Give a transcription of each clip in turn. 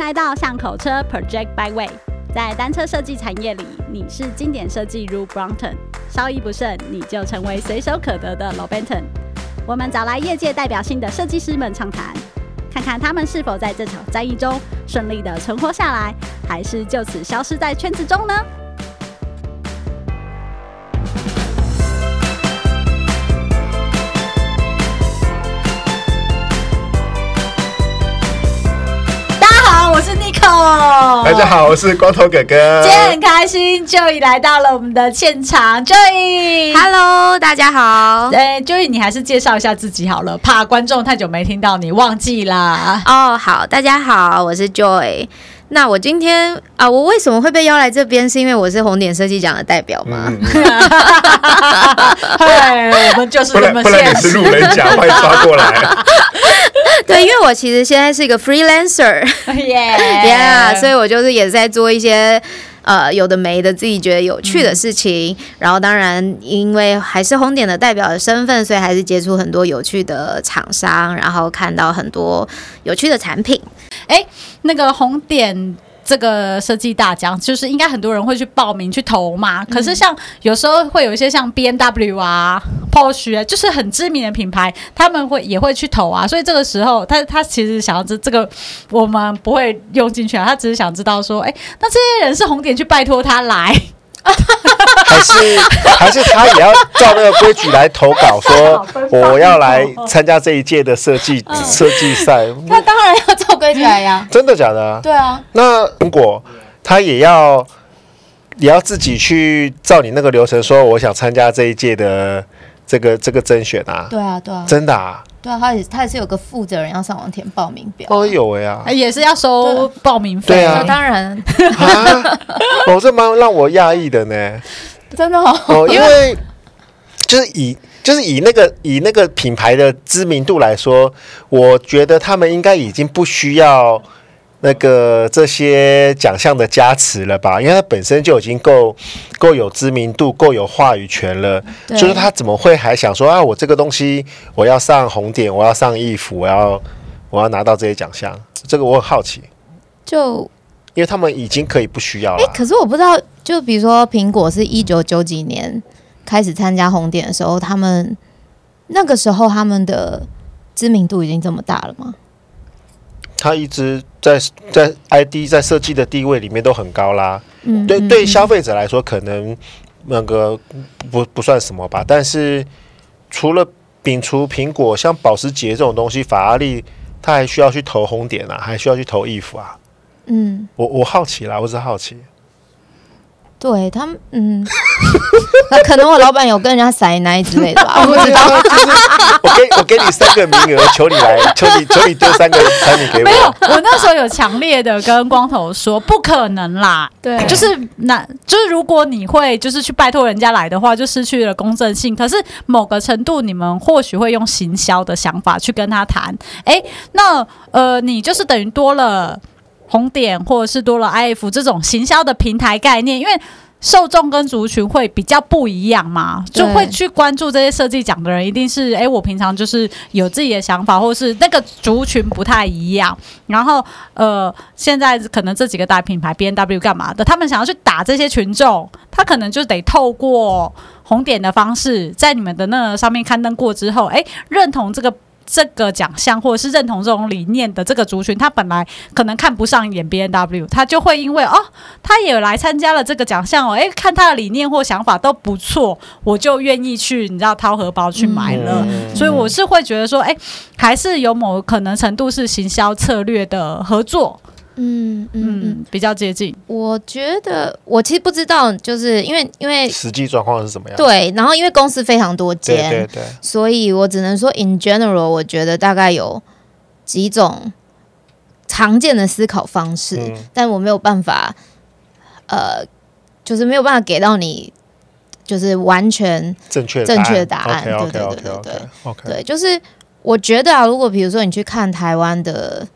来到巷口车 Project Byway，在单车设计产业里，你是经典设计如 Brompton，稍一不慎你就成为随手可得的 Lobenton。我们找来业界代表性的设计师们畅谈，看看他们是否在这场战役中顺利的存活下来，还是就此消失在圈子中呢？大家好，我是光头哥哥。今天很开心，Joy 来到了我们的现场。Joy，Hello，大家好。哎，Joy，你还是介绍一下自己好了，怕观众太久没听到你忘记啦。哦，好，大家好，我是 Joy。那我今天啊，我为什么会被邀来这边？是因为我是红点设计奖的代表吗？对、嗯，我们就是这么现实。不然你是路人甲，欢迎刷过来。对，因为我其实现在是一个 freelancer，yeah，yeah，所以我就是也在做一些呃有的没的自己觉得有趣的事情。嗯、然后当然，因为还是红点的代表的身份，所以还是接触很多有趣的厂商，然后看到很多有趣的产品。哎，那个红点。这个设计大奖就是应该很多人会去报名去投嘛，可是像有时候会有一些像 B N W 啊、Porsche 啊，就是很知名的品牌，他们会也会去投啊。所以这个时候，他他其实想要这这个，我们不会用进去啊。他只是想知道说，哎，那这些人是红点去拜托他来。还是还是他也要照那个规矩来投稿，说 我要来参加这一届的设计设计赛。他当然要照规矩来呀。真的假的？对啊。那如果他也要也要自己去照你那个流程，说我想参加这一届的这个这个甄选啊？对啊，对啊。真的啊。对啊，他也他也是有个负责人要上网填报名表。哦，有哎呀，也是要收报名费。对啊，当然。哦，这蛮让我讶异的呢。真的哦，哦，因为就是以就是以那个以那个品牌的知名度来说，我觉得他们应该已经不需要那个这些奖项的加持了吧？因为他本身就已经够够有知名度，够有话语权了。就是他怎么会还想说啊？我这个东西我要上红点，我要上衣服，我要我要拿到这些奖项？这个我很好奇。就因为他们已经可以不需要了。哎，可是我不知道。就比如说，苹果是一九九几年开始参加红点的时候，他们那个时候他们的知名度已经这么大了吗？他一直在在 ID 在设计的地位里面都很高啦。嗯，对，对消费者来说可能那个不不算什么吧。但是除了摒除苹果，像保时捷这种东西，法拉利他还需要去投红点啊，还需要去投衣服啊。嗯，我我好奇啦，我只是好奇。对他们，嗯，那可能我老板有跟人家塞奶之类的吧，我不知道。我给我给你三个名额，求你来，求你求你丢三个产品给我。没有，我那时候有强烈的跟光头说，不可能啦。对，就是那，就是如果你会就是去拜托人家来的话，就失去了公正性。可是某个程度，你们或许会用行销的想法去跟他谈。哎，那呃，你就是等于多了。红点或者是多了 IF 这种行销的平台概念，因为受众跟族群会比较不一样嘛，就会去关注这些设计奖的人，一定是哎，我平常就是有自己的想法，或是那个族群不太一样。然后呃，现在可能这几个大品牌 B N W 干嘛的，他们想要去打这些群众，他可能就得透过红点的方式，在你们的那个上面刊登过之后，哎，认同这个。这个奖项或者是认同这种理念的这个族群，他本来可能看不上眼 B N W，他就会因为哦，他也来参加了这个奖项哦，诶，看他的理念或想法都不错，我就愿意去，你知道掏荷包去买了。嗯、所以我是会觉得说，诶，还是有某可能程度是行销策略的合作。嗯嗯嗯，比较接近。我觉得我其实不知道，就是因为因为实际状况是什么样？对，然后因为公司非常多间，对对对，所以我只能说 in general，我觉得大概有几种常见的思考方式，嗯、但我没有办法，呃，就是没有办法给到你就是完全正确正确的答案。对对对对对，OK，对，就是我觉得啊，如果比如说你去看台湾的，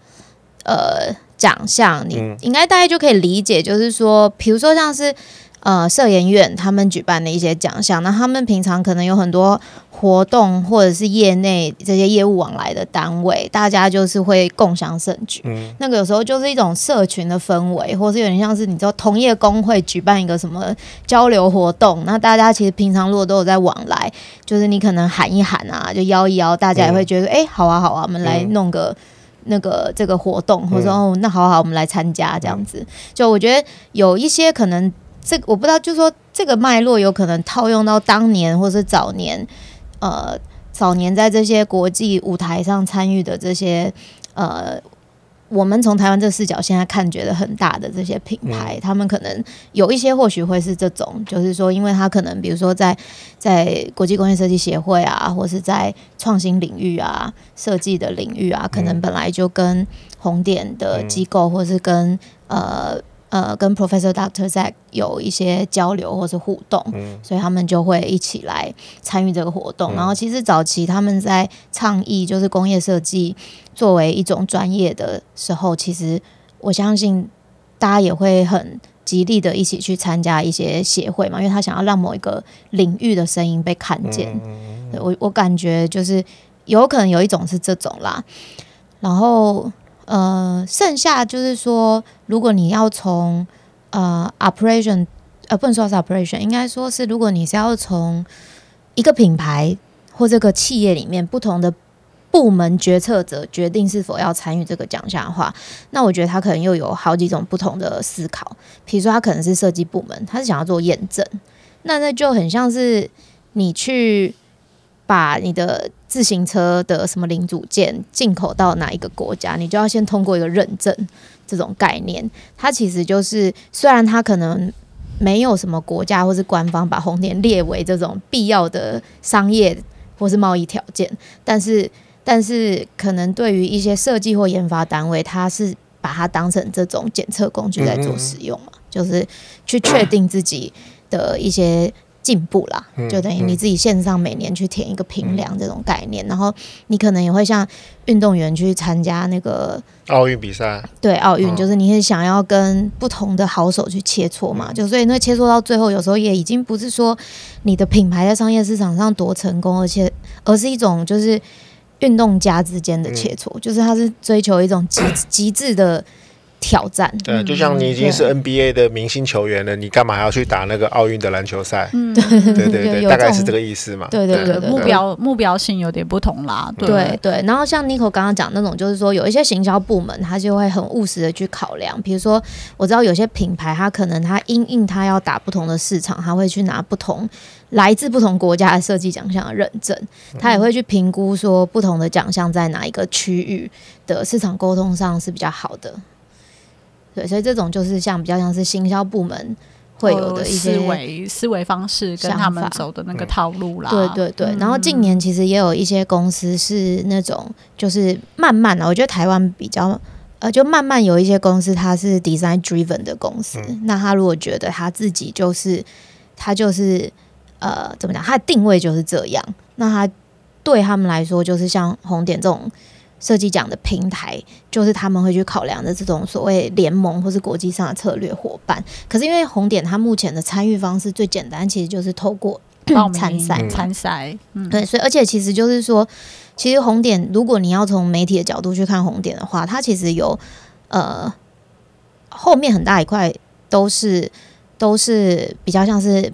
呃。奖项，你应该大概就可以理解，就是说，比如说像是呃社研院他们举办的一些奖项，那他们平常可能有很多活动或者是业内这些业务往来的单位，大家就是会共享盛举。嗯，那个有时候就是一种社群的氛围，或是有点像是你知道同业工会举办一个什么交流活动，那大家其实平常如果都有在往来，就是你可能喊一喊啊，就邀一邀，大家也会觉得哎、嗯欸，好啊好啊，我们来弄个。那个这个活动，或者说哦，那好好，我们来参加这样子。嗯、就我觉得有一些可能，这我不知道，就是说这个脉络有可能套用到当年或是早年，呃，早年在这些国际舞台上参与的这些呃。我们从台湾这个视角现在看，觉得很大的这些品牌，嗯、他们可能有一些或许会是这种，就是说，因为他可能比如说在在国际工业设计协会啊，或是在创新领域啊、设计的领域啊，可能本来就跟红点的机构，或是跟呃。呃，跟 Professor Doctor Zack 有一些交流或是互动，嗯，所以他们就会一起来参与这个活动。嗯，然后，其实早期他们在倡议就是工业设计作为一种专业的时候，其实我相信大家也会很极力的一起去参加一些协会嘛，因为他想要让某一个领域的声音被看见。嗯，我我感觉就是有可能有一种是这种啦，然后。呃，剩下就是说，如果你要从呃 operation，呃不能说是 operation，应该说是如果你是要从一个品牌或这个企业里面不同的部门决策者决定是否要参与这个奖项的话，那我觉得他可能又有好几种不同的思考。比如说，他可能是设计部门，他是想要做验证，那那就很像是你去。把你的自行车的什么零组件进口到哪一个国家，你就要先通过一个认证。这种概念，它其实就是虽然它可能没有什么国家或是官方把红点列为这种必要的商业或是贸易条件，但是 但是可能对于一些设计或研发单位，它是把它当成这种检测工具在做使用嘛，嗯嗯就是去确定自己的一些。进步啦，就等于你自己线上每年去填一个评量这种概念，然后你可能也会像运动员去参加那个奥运比赛，对奥运，就是你是想要跟不同的好手去切磋嘛，就所以那切磋到最后，有时候也已经不是说你的品牌在商业市场上多成功，而且而是一种就是运动家之间的切磋，就是他是追求一种极极致的。挑战，对，就像你已经是 NBA 的明星球员了，嗯、你干嘛还要去打那个奥运的篮球赛？嗯，对对对，大概是这个意思嘛。对对对，目标目标性有点不同啦。对对，对，然后像 Nico 刚刚讲那种，就是说有一些行销部门，他就会很务实的去考量。比如说，我知道有些品牌，他可能他因应他要打不同的市场，他会去拿不同来自不同国家的设计奖项的认证，他也会去评估说不同的奖项在哪一个区域的市场沟通上是比较好的。对，所以这种就是像比较像是行销部门会有的一些思维思维方式，跟他们走的那个套路啦。对对对。然后近年其实也有一些公司是那种，就是慢慢的，我觉得台湾比较呃，就慢慢有一些公司它是 design driven 的公司。嗯、那他如果觉得他自己就是他就是呃怎么讲，他的定位就是这样，那他对他们来说就是像红点这种。设计奖的平台就是他们会去考量的这种所谓联盟或是国际上的策略伙伴。可是因为红点它目前的参与方式最简单，其实就是透过参赛参赛。嗯，对，所以而且其实就是说，其实红点如果你要从媒体的角度去看红点的话，它其实有呃后面很大一块都是都是比较像是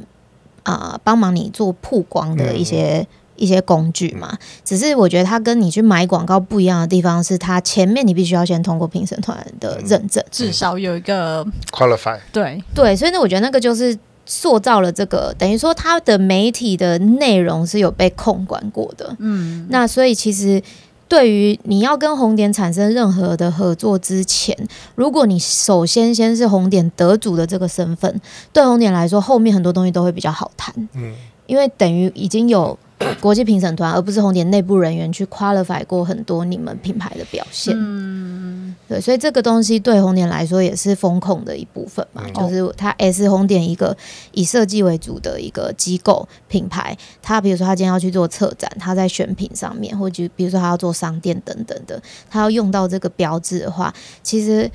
啊帮忙你做曝光的一些。一些工具嘛，只是我觉得它跟你去买广告不一样的地方是，它前面你必须要先通过评审团的认证，至少有一个 qualify。对对，所以呢，我觉得那个就是塑造了这个，等于说它的媒体的内容是有被控管过的。嗯，那所以其实对于你要跟红点产生任何的合作之前，如果你首先先是红点得主的这个身份，对红点来说，后面很多东西都会比较好谈。嗯，因为等于已经有。国际评审团，而不是红点内部人员去 qualify 过很多你们品牌的表现。嗯，对，所以这个东西对红点来说也是风控的一部分嘛，嗯、就是它也是红点一个以设计为主的一个机构品牌。它比如说它今天要去做策展，它在选品上面，或者比如说它要做商店等等的，它要用到这个标志的话，其实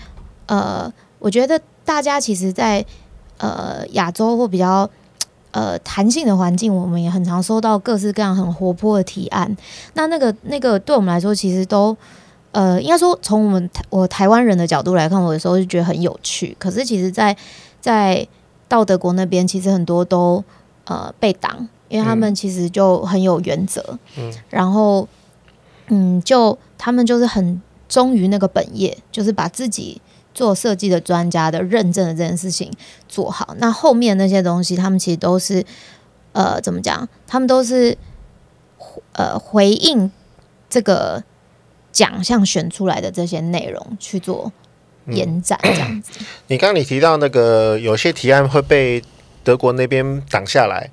呃，我觉得大家其实在呃亚洲或比较呃弹性的环境，我们也很常收到各式各样很活泼的提案。那那个那个对我们来说，其实都呃应该说从我们我台湾人的角度来看，我有时候就觉得很有趣。可是其实在，在在到德国那边，其实很多都呃被挡，因为他们其实就很有原则，嗯，然后嗯，就他们就是很忠于那个本业，就是把自己做设计的专家的认证的这件事情做好。那后面那些东西，他们其实都是呃怎么讲？他们都是呃回应这个奖项选出来的这些内容去做。延展这样子。嗯、你刚刚你提到那个有些提案会被德国那边挡下来，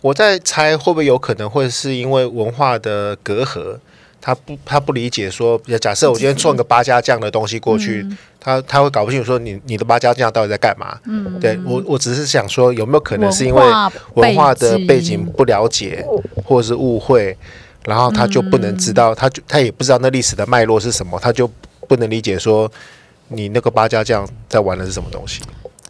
我在猜会不会有可能会是因为文化的隔阂，他不他不理解说，假设我今天送个八家酱的东西过去，嗯、他他会搞不清楚说你你的八家酱到底在干嘛？嗯，对我我只是想说有没有可能是因为文化的背景不了解或者是误会，然后他就不能知道，他就他也不知道那历史的脉络是什么，他就不能理解说。你那个八家酱在玩的是什么东西？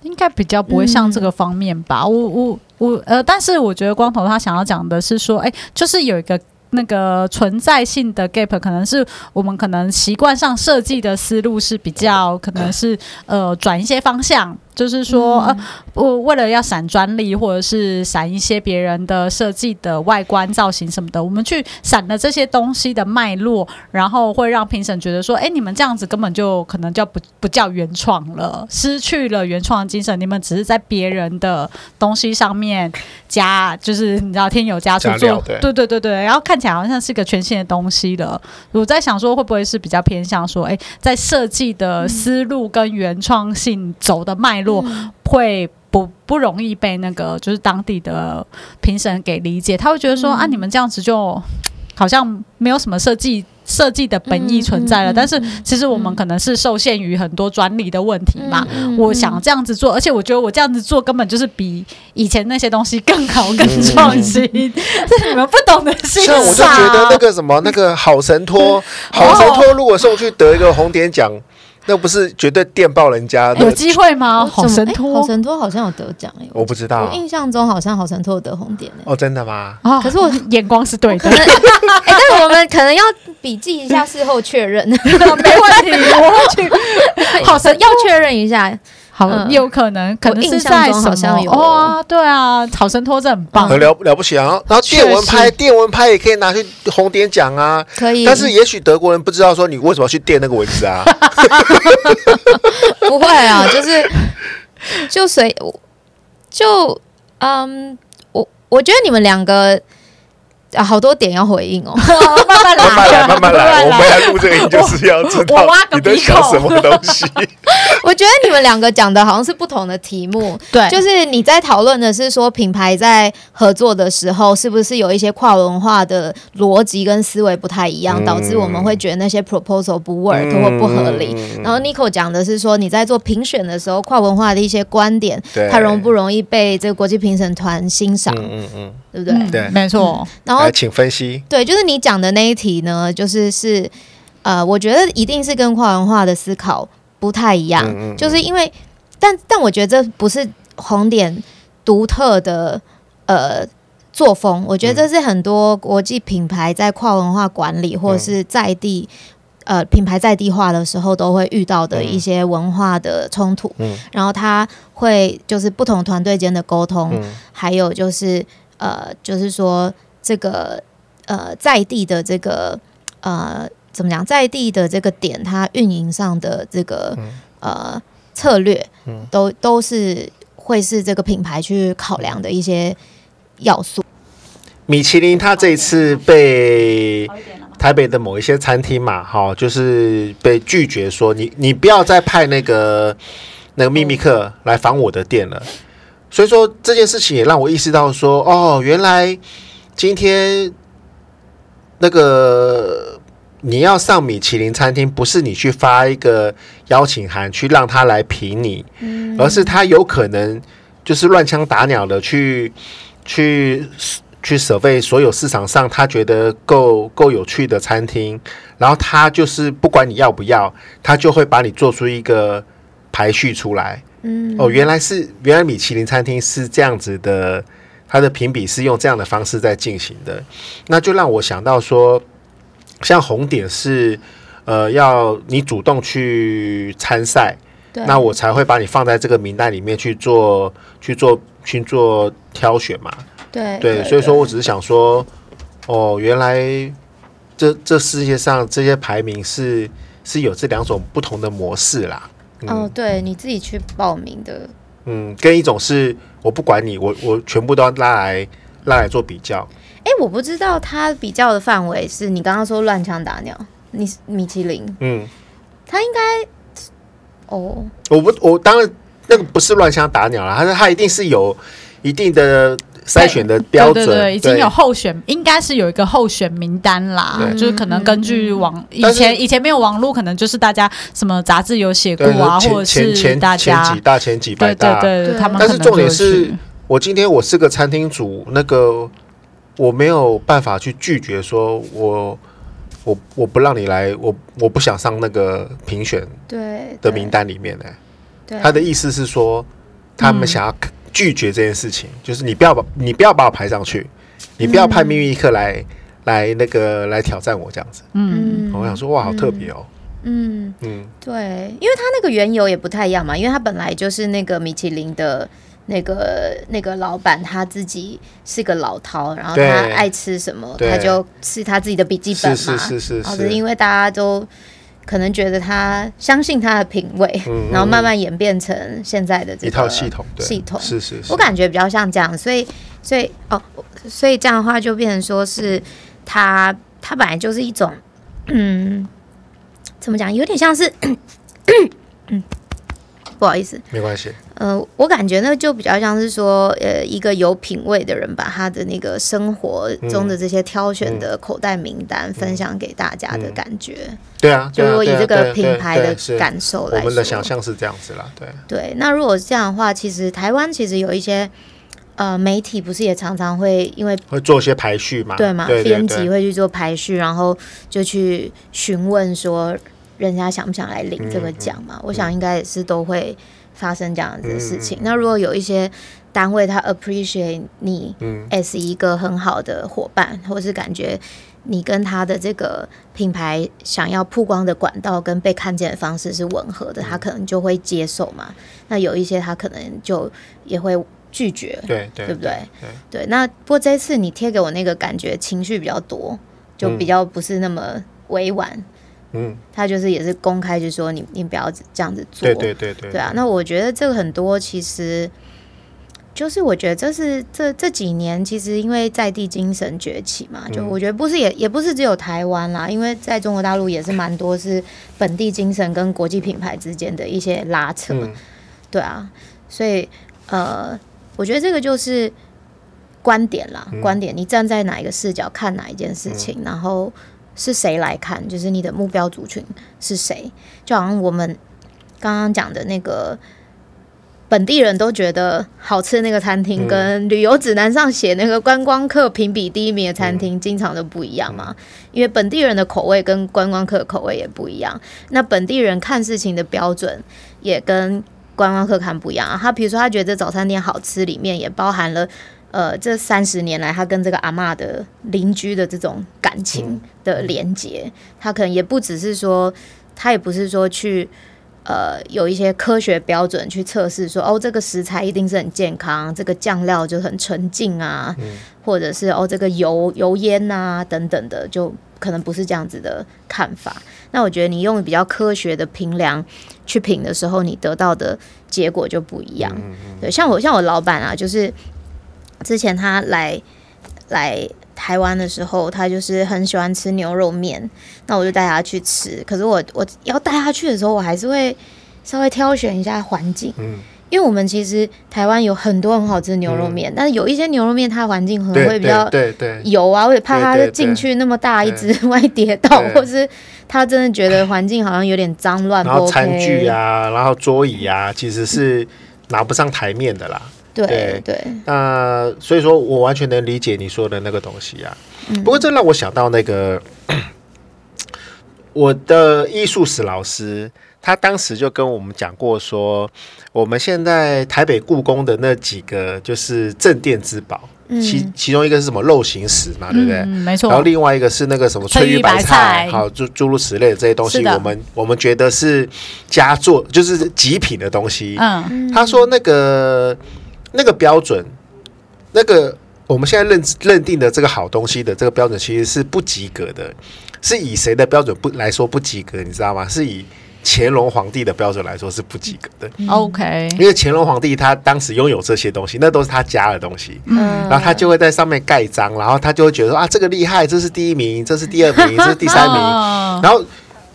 应该比较不会像这个方面吧。嗯、我我我呃，但是我觉得光头他想要讲的是说，哎，就是有一个那个存在性的 gap，可能是我们可能习惯上设计的思路是比较可能是呃转一些方向。就是说，呃，我为了要闪专利，或者是闪一些别人的设计的外观造型什么的，我们去闪了这些东西的脉络，然后会让评审觉得说，哎，你们这样子根本就可能叫不不叫原创了，失去了原创的精神，你们只是在别人的东西上面加，就是你知道添油加醋做，对对对对对，然后看起来好像是个全新的东西了。我在想说，会不会是比较偏向说，哎，在设计的思路跟原创性走的脉络。会不不容易被那个就是当地的评审给理解，他会觉得说、嗯、啊，你们这样子就好像没有什么设计设计的本意存在了。嗯嗯嗯、但是其实我们可能是受限于很多专利的问题嘛。我想这样子做，而且我觉得我这样子做根本就是比以前那些东西更好、更创新。这、嗯、是你们不懂的欣赏。像我就觉得那个什么那个好神托，好神托如果送去得一个红点奖。那不是绝对电爆人家的，有机会吗？好神托，好神托好像有得奖哎，我不知道，我印象中好像好神托有得红点。哦，真的吗？可是我眼光是对的，哎，但我们可能要笔记一下，事后确认，没问题，我会去，好神要确认一下。好，有可能，可能是在好像有哦，对啊，草神托这很棒，很了了不起啊。然后电蚊拍，电蚊拍也可以拿去红点奖啊，可以。但是也许德国人不知道说你为什么要去电那个蚊子啊？不会啊，就是就随就嗯，我我觉得你们两个。啊，好多点要回应哦，慢慢来，慢慢来，慢慢来。我们来录这个音就是要知道你在想什么东西。我觉得你们两个讲的好像是不同的题目，对，就是你在讨论的是说品牌在合作的时候是不是有一些跨文化的逻辑跟思维不太一样，导致我们会觉得那些 proposal 不 work 或不合理。然后 Nico 讲的是说你在做评选的时候，跨文化的一些观点，它容不容易被这个国际评审团欣赏？嗯嗯。对不对？对，没错。然后，请分析。对，就是你讲的那一题呢，就是是呃，我觉得一定是跟跨文化的思考不太一样，嗯嗯、就是因为，但但我觉得这不是红点独特的呃作风，我觉得这是很多国际品牌在跨文化管理或者是在地、嗯、呃品牌在地化的时候都会遇到的一些文化的冲突。嗯，然后他会就是不同团队间的沟通，嗯、还有就是。呃，就是说这个呃，在地的这个呃，怎么讲，在地的这个点，它运营上的这个呃策略，都都是会是这个品牌去考量的一些要素。米其林，它这一次被台北的某一些餐厅嘛，哈，就是被拒绝说，你你不要再派那个那个秘密客来访我的店了。所以说这件事情也让我意识到说，哦，原来今天那个你要上米其林餐厅，不是你去发一个邀请函去让他来评你，而是他有可能就是乱枪打鸟的去去去 survey 所有市场上他觉得够够有趣的餐厅，然后他就是不管你要不要，他就会把你做出一个排序出来。嗯，哦，原来是原来米其林餐厅是这样子的，它的评比是用这样的方式在进行的，那就让我想到说，像红点是呃要你主动去参赛，那我才会把你放在这个名单里面去做去做去做挑选嘛。对对，所以说我只是想说，哦，原来这这世界上这些排名是是有这两种不同的模式啦。嗯、哦，对，你自己去报名的。嗯，跟一种是我不管你，我我全部都要拉来拉来做比较。哎，我不知道他比较的范围是你刚刚说乱枪打鸟，你米其林，嗯，他应该哦，我不，我当然那个不是乱枪打鸟啦，他说他一定是有一定的。筛选的标准，对对对，已经有候选，应该是有一个候选名单啦。就是可能根据网以前以前没有网络，可能就是大家什么杂志有写过啊，或者是大家前几大前几百大，对对对，他们。但是重点是我今天我是个餐厅主，那个我没有办法去拒绝说，我我我不让你来，我我不想上那个评选对的名单里面呢。他的意思是说，他们想要。拒绝这件事情，就是你不要把，你不要把我排上去，你不要派命运一刻来、嗯、来那个来挑战我这样子。嗯，我想说哇，好特别哦。嗯嗯，对，因为他那个缘由也不太一样嘛，因为他本来就是那个米其林的那个那个老板，他自己是个老饕，然后他爱吃什么，他就是他自己的笔记本嘛。是是是是，是。是因为大家都。可能觉得他相信他的品味，嗯、然后慢慢演变成现在的这一套系统。系统是是是，我感觉比较像这样，所以所以哦，所以这样的话就变成说是他他本来就是一种嗯，怎么讲，有点像是嗯。不好意思，没关系。呃，我感觉那就比较像是说，呃，一个有品味的人把他的那个生活中的这些挑选的口袋名单分享给大家的感觉。嗯嗯嗯、对啊，就如果以这个品牌的感受来说，我们的想象是这样子啦。对对，那如果是这样的话，其实台湾其实有一些呃媒体不是也常常会因为会做一些排序嘛？对嘛？编辑会去做排序，然后就去询问说。人家想不想来领这个奖嘛？我想应该也是都会发生这样子的事情。嗯、那如果有一些单位他 appreciate 你 as 一个很好的伙伴，嗯、或是感觉你跟他的这个品牌想要曝光的管道跟被看见的方式是吻合的，嗯、他可能就会接受嘛。那有一些他可能就也会拒绝，对对，对不对？对，对。那不过这次你贴给我那个感觉情绪比较多，就比较不是那么委婉。嗯，他就是也是公开就说你你不要这样子做，对对对对，对啊。那我觉得这个很多其实就是我觉得这是这这几年其实因为在地精神崛起嘛，就我觉得不是也也不是只有台湾啦，因为在中国大陆也是蛮多是本地精神跟国际品牌之间的一些拉扯，对啊。所以呃，我觉得这个就是观点啦，观点，你站在哪一个视角看哪一件事情，然后。是谁来看？就是你的目标族群是谁？就好像我们刚刚讲的那个本地人都觉得好吃的那个餐厅，跟旅游指南上写那个观光客评比第一名的餐厅，经常都不一样嘛。因为本地人的口味跟观光客的口味也不一样。那本地人看事情的标准也跟观光客看不一样。他比如说，他觉得早餐店好吃，里面也包含了。呃，这三十年来，他跟这个阿嬷的邻居的这种感情的连接，嗯、他可能也不只是说，他也不是说去呃有一些科学标准去测试说，哦，这个食材一定是很健康，这个酱料就很纯净啊，嗯、或者是哦，这个油油烟啊等等的，就可能不是这样子的看法。那我觉得你用比较科学的评量去品的时候，你得到的结果就不一样。对，像我像我老板啊，就是。之前他来来台湾的时候，他就是很喜欢吃牛肉面，那我就带他去吃。可是我我要带他去的时候，我还是会稍微挑选一下环境，嗯，因为我们其实台湾有很多很好吃的牛肉面，嗯、但是有一些牛肉面它环境可能会比较对对油啊，我也怕他进去那么大一只万一 跌倒，或是他真的觉得环境好像有点脏乱，然后餐具啊，然后桌椅啊，其实是拿不上台面的啦。对对，那所以说我完全能理解你说的那个东西啊。嗯、不过这让我想到那个 我的艺术史老师，他当时就跟我们讲过说，我们现在台北故宫的那几个就是镇店之宝。其其中一个是什么肉形石嘛，对不对？嗯，没错。然后另外一个是那个什么翠玉白菜，好，诸诸如此类的这些东西，我们我们觉得是佳作，就是极品的东西。嗯，他说那个那个标准，那个我们现在认认定的这个好东西的这个标准，其实是不及格的。是以谁的标准不来说不及格？你知道吗？是以。乾隆皇帝的标准来说是不及格的。OK，因为乾隆皇帝他当时拥有这些东西，那都是他家的东西。嗯，然后他就会在上面盖章，然后他就会觉得说啊，这个厉害，这是第一名，这是第二名，这是第三名。然后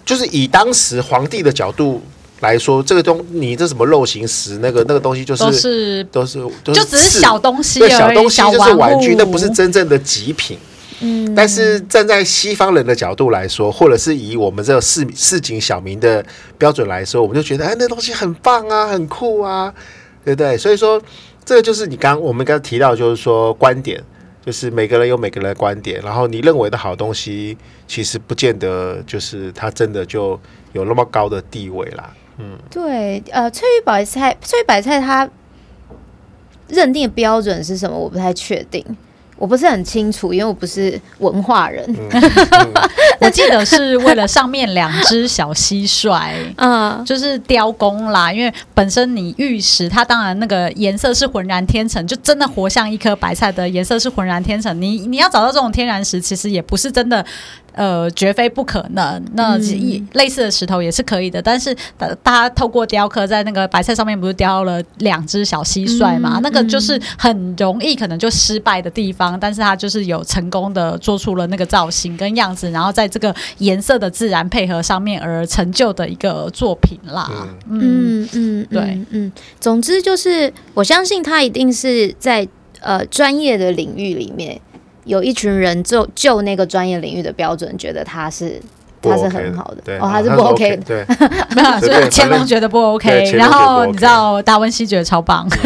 就是以当时皇帝的角度来说，这个东你这什么肉形石，那个那个东西就是都是都是就只是小东西，对，小东西就是玩具，那不是真正的极品。嗯，但是站在西方人的角度来说，或者是以我们这个市市井小民的标准来说，我们就觉得，哎，那东西很棒啊，很酷啊，对不对？所以说，这个就是你刚我们刚刚提到，就是说观点，就是每个人有每个人的观点，然后你认为的好东西，其实不见得就是它真的就有那么高的地位啦。嗯，对，呃，翠玉白菜，翠玉白菜它认定的标准是什么？我不太确定。我不是很清楚，因为我不是文化人。嗯嗯、我记得是为了上面两只小蟋蟀，嗯，就是雕工啦。因为本身你玉石，它当然那个颜色是浑然天成，就真的活像一颗白菜的颜色是浑然天成。你你要找到这种天然石，其实也不是真的。呃，绝非不可能。那类似的石头也是可以的，嗯、但是大家透过雕刻，在那个白菜上面不是雕了两只小蟋蟀嘛？嗯、那个就是很容易可能就失败的地方，但是它就是有成功的做出了那个造型跟样子，然后在这个颜色的自然配合上面而成就的一个作品啦。嗯嗯嗯，对嗯，嗯。总之就是，我相信他一定是在呃专业的领域里面。有一群人就就那个专业领域的标准，觉得他是他是很好的，对哦，他是不 OK 的，对，没有，所以乾隆觉得不 OK，然后你知道达文西觉得超棒，所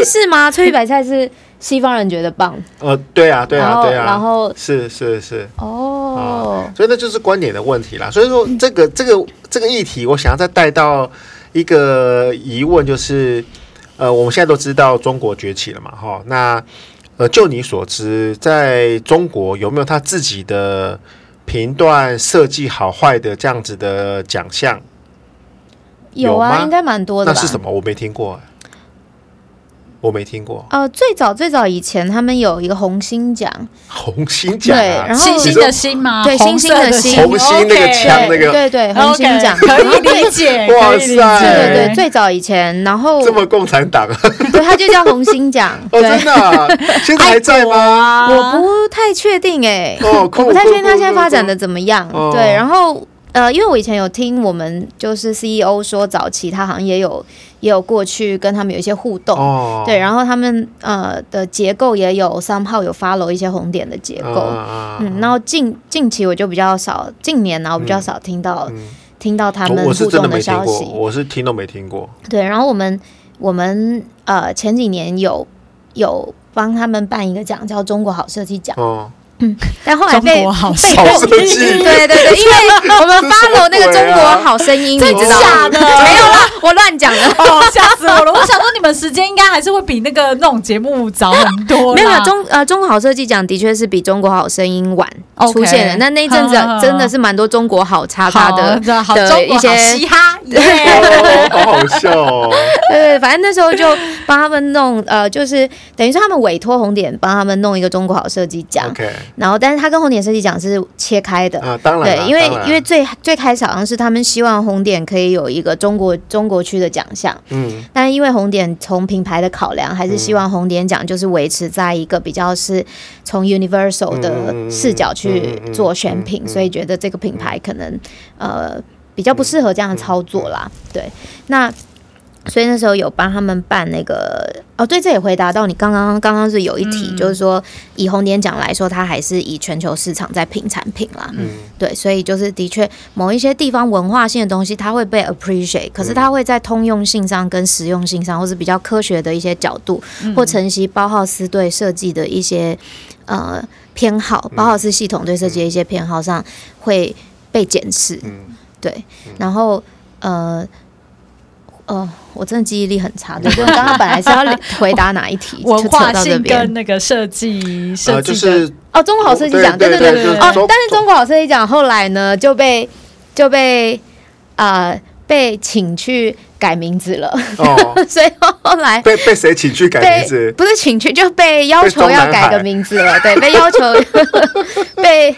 以是吗？翠玉白菜是西方人觉得棒，呃，对啊，对啊，对啊，然后是是是，哦，所以那就是观点的问题啦。所以说这个这个这个议题，我想要再带到一个疑问，就是呃，我们现在都知道中国崛起了嘛，哈，那。呃，就你所知，在中国有没有他自己的评断设计好坏的这样子的奖项？有啊，应该蛮多的。那是什么？我没听过。我没听过。呃，最早最早以前，他们有一个红星奖。红星奖，对，然后星星的星吗？对，星星的星，红星那个枪那个，对对，红星奖可以理解。哇塞，对对对，最早以前，然后这么共产党啊？对，他就叫红星奖。哦，真的？现在还在吗？我不太确定哎，我不太确定他现在发展的怎么样。对，然后呃，因为我以前有听我们就是 CEO 说，早期他好像也有。也有过去跟他们有一些互动，哦、对，然后他们呃的结构也有 somehow 有 follow 一些红点的结构，啊、嗯，然后近近期我就比较少，近年呢我比较少听到、嗯、听到他们互动的消息，我是听都没听过。对，然后我们我们呃前几年有有帮他们办一个奖，叫中国好设计奖。哦嗯，但后来被被好设计，对对对，因为我们 follow 那个中国好声音，你知道吗？没有啦，我乱讲的，吓死我了！我想说你们时间应该还是会比那个那种节目早很多。没有中呃中国好设计奖的确是比中国好声音晚出现的，那那一阵子真的是蛮多中国好叉叉的的一些嘻哈，好好笑哦。对，反正那时候就帮他们弄呃，就是等于说他们委托红点帮他们弄一个中国好设计奖。然后，但是他跟红点设计奖是切开的。啊，当然，对，因为因为最最开始好像是他们希望红点可以有一个中国中国区的奖项，嗯，但是因为红点从品牌的考量，还是希望红点奖就是维持在一个比较是从 universal 的视角去做选品，所以觉得这个品牌可能呃比较不适合这样的操作啦，对，那。所以那时候有帮他们办那个哦，对，这也回答到你刚刚刚刚是有一题，嗯、就是说以红点奖来说，它还是以全球市场在评产品啦。嗯，对，所以就是的确某一些地方文化性的东西，它会被 appreciate，可是它会在通用性上跟实用性上，或是比较科学的一些角度，嗯、或承袭包浩斯对设计的一些呃偏好，包浩斯系统对设计的一些偏好上会被检视。嗯。对，然后呃。呃，我真的记忆力很差，对，就刚刚本来是要回答哪一题，文化性跟那个设计设计就是哦，中国好设计奖，对对对对哦，但是中国好设计奖后来呢就被就被啊被请去改名字了，哦所以后来被被谁请去改名字？不是请去，就被要求要改个名字了，对，被要求被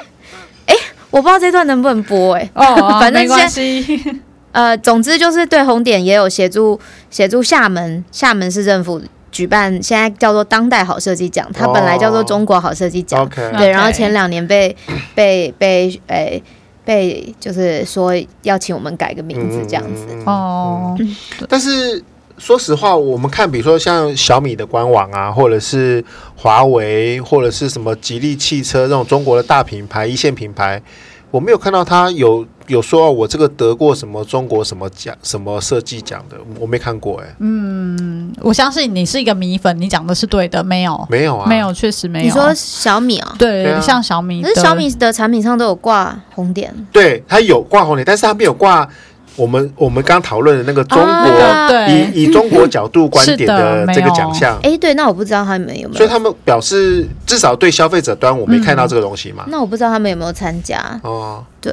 哎，我不知道这段能不能播，哎，哦，反正没关系。呃，总之就是对红点也有协助，协助厦门厦门市政府举办，现在叫做当代好设计奖，它本来叫做中国好设计奖，对，然后前两年被被被诶、欸、被就是说要请我们改个名字这样子哦、嗯嗯。但是说实话，我们看比如说像小米的官网啊，或者是华为，或者是什么吉利汽车这种中国的大品牌一线品牌，我没有看到它有。有说我这个得过什么中国什么奖什么设计奖的，我没看过哎、欸。嗯，我相信你是一个米粉，你讲的是对的，没有没有啊，没有，确实没有。你说小米啊？对，像小米，可是小米的产品上都有挂红点。对，它有挂红点，但是它没有挂我们我们刚讨论的那个中国、啊、以以中国角度观点的这个奖项。哎，对，那我不知道他们有没有。所以他们表示，至少对消费者端，我没看到这个东西嘛。嗯、那我不知道他们有没有参加。哦，对。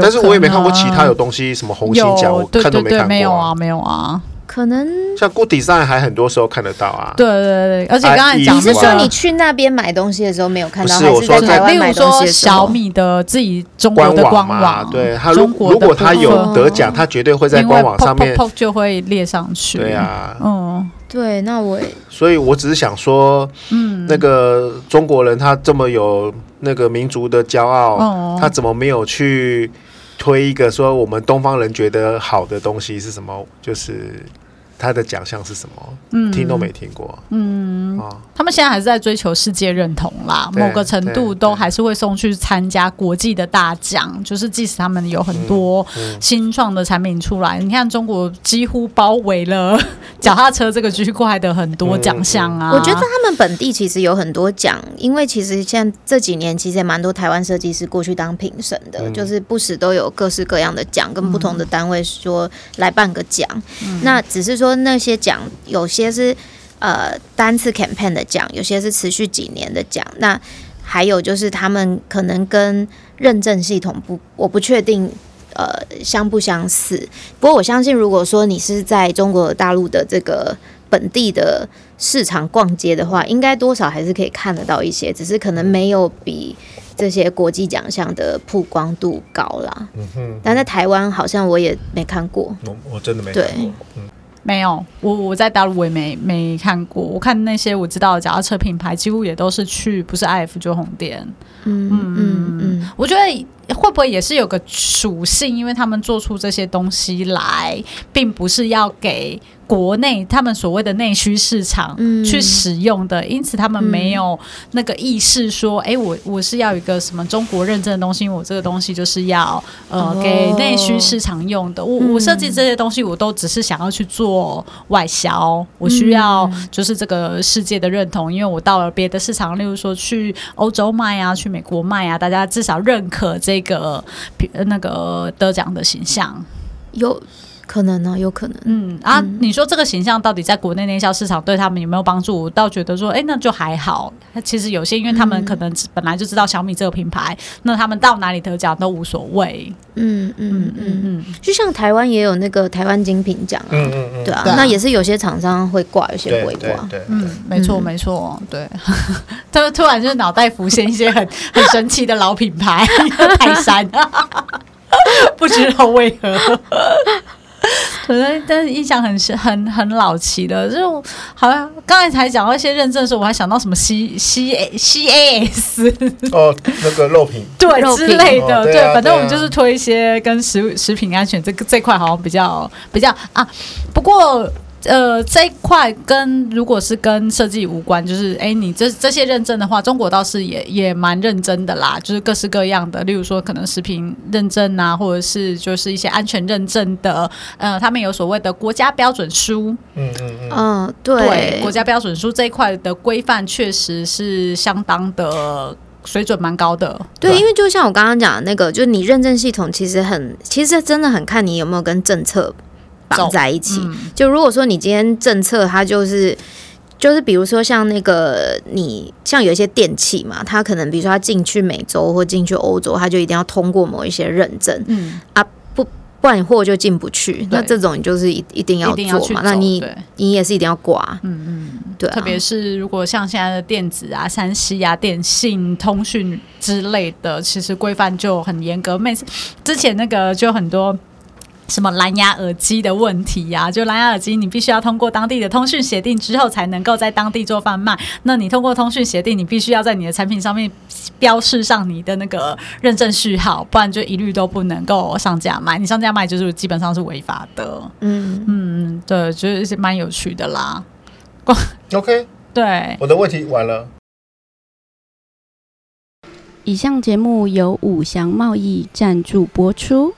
但是我也没看过其他有东西，什么红心奖，我看都没看过。没有啊，没有啊。可能像 Good Design 还很多时候看得到啊。对对对，而且刚才讲，你是说你去那边买东西的时候没有看到，是我说在台湾买东西的时候？例如说小米的自己中国的官网，对他如如果他有得奖，他绝对会在官网上面就会列上去。对啊，嗯，对，那我所以我只是想说，嗯，那个中国人他这么有那个民族的骄傲，他怎么没有去？推一个说我们东方人觉得好的东西是什么？就是。他的奖项是什么？嗯，听都没听过。嗯，哦、他们现在还是在追求世界认同啦，某个程度都还是会送去参加国际的大奖。就是即使他们有很多新创的产品出来，嗯嗯、你看中国几乎包围了 脚踏车这个区块的很多奖项啊。我觉得他们本地其实有很多奖，因为其实现在这几年其实也蛮多台湾设计师过去当评审的，嗯、就是不时都有各式各样的奖，跟不同的单位说来办个奖。嗯、那只是说。那些奖有些是呃单次 campaign 的奖，有些是持续几年的奖。那还有就是他们可能跟认证系统不，我不确定呃相不相似。不过我相信，如果说你是在中国大陆的这个本地的市场逛街的话，应该多少还是可以看得到一些，只是可能没有比这些国际奖项的曝光度高啦。嗯哼。但在台湾好像我也没看过。我我真的没看过。对。嗯没有，我我在大陆我也没没看过。我看那些我知道的脚踏车品牌，几乎也都是去不是 IF 就红店。嗯嗯嗯嗯，我觉得。会不会也是有个属性？因为他们做出这些东西来，并不是要给国内他们所谓的内需市场去使用的，嗯、因此他们没有那个意识说：“哎、嗯，我我是要一个什么中国认证的东西，我这个东西就是要呃、哦、给内需市场用的。我我设计这些东西，我都只是想要去做外销，我需要就是这个世界的认同，因为我到了别的市场，例如说去欧洲卖啊，去美国卖啊，大家至少认可这。”一个那个得奖的形象，有可能呢、啊，有可能。嗯啊，嗯、你说这个形象到底在国内内销市场对他们有没有帮助？我倒觉得说，哎、欸，那就还好。其实有些，因为他们可能本来就知道小米这个品牌，嗯、那他们到哪里得奖都无所谓。嗯嗯嗯嗯，就像台湾也有那个台湾精品奖啊，嗯嗯嗯对啊，那也是有些厂商会挂，有些不会挂。嗯，没错没错，对。他 们突然就是脑袋浮现一些很 很神奇的老品牌，泰山，不知道为何。可能，但是印象很很很老气的，就好像刚才才讲到一些认证的时候，我还想到什么 C C A C A S 哦，那个肉品对之类的，对，反正我们就是推一些跟食食品安全这个这块好像比较比较啊，不过。呃，这一块跟如果是跟设计无关，就是哎，你这这些认证的话，中国倒是也也蛮认真的啦，就是各式各样的，例如说可能食品认证啊，或者是就是一些安全认证的，呃，他们有所谓的国家标准书，嗯嗯嗯，嗯对，对，国家标准书这一块的规范确实是相当的水准蛮高的。对，对。因为就像我刚刚讲的那个，就是你认证系统其实很，其实真的很看你有没有跟政策绑在一起。嗯、就如果说你今天政策它就是。就是比如说像那个你像有一些电器嘛，它可能比如说它进去美洲或进去欧洲，它就一定要通过某一些认证，嗯啊不不然货就进不去。那这种你就是一一定要做嘛，那你你也是一定要挂，嗯嗯，对、啊。特别是如果像现在的电子啊、三 C 啊、电信、通讯之类的，其实规范就很严格。每次之前那个就很多。什么蓝牙耳机的问题呀、啊？就蓝牙耳机，你必须要通过当地的通讯协定之后，才能够在当地做贩卖。那你通过通讯协定，你必须要在你的产品上面标示上你的那个认证序号，不然就一律都不能够上架卖。你上架卖就是基本上是违法的。嗯嗯，对，就是蛮有趣的啦。OK，对，我的问题完了。以上节目由五祥贸易赞助播出。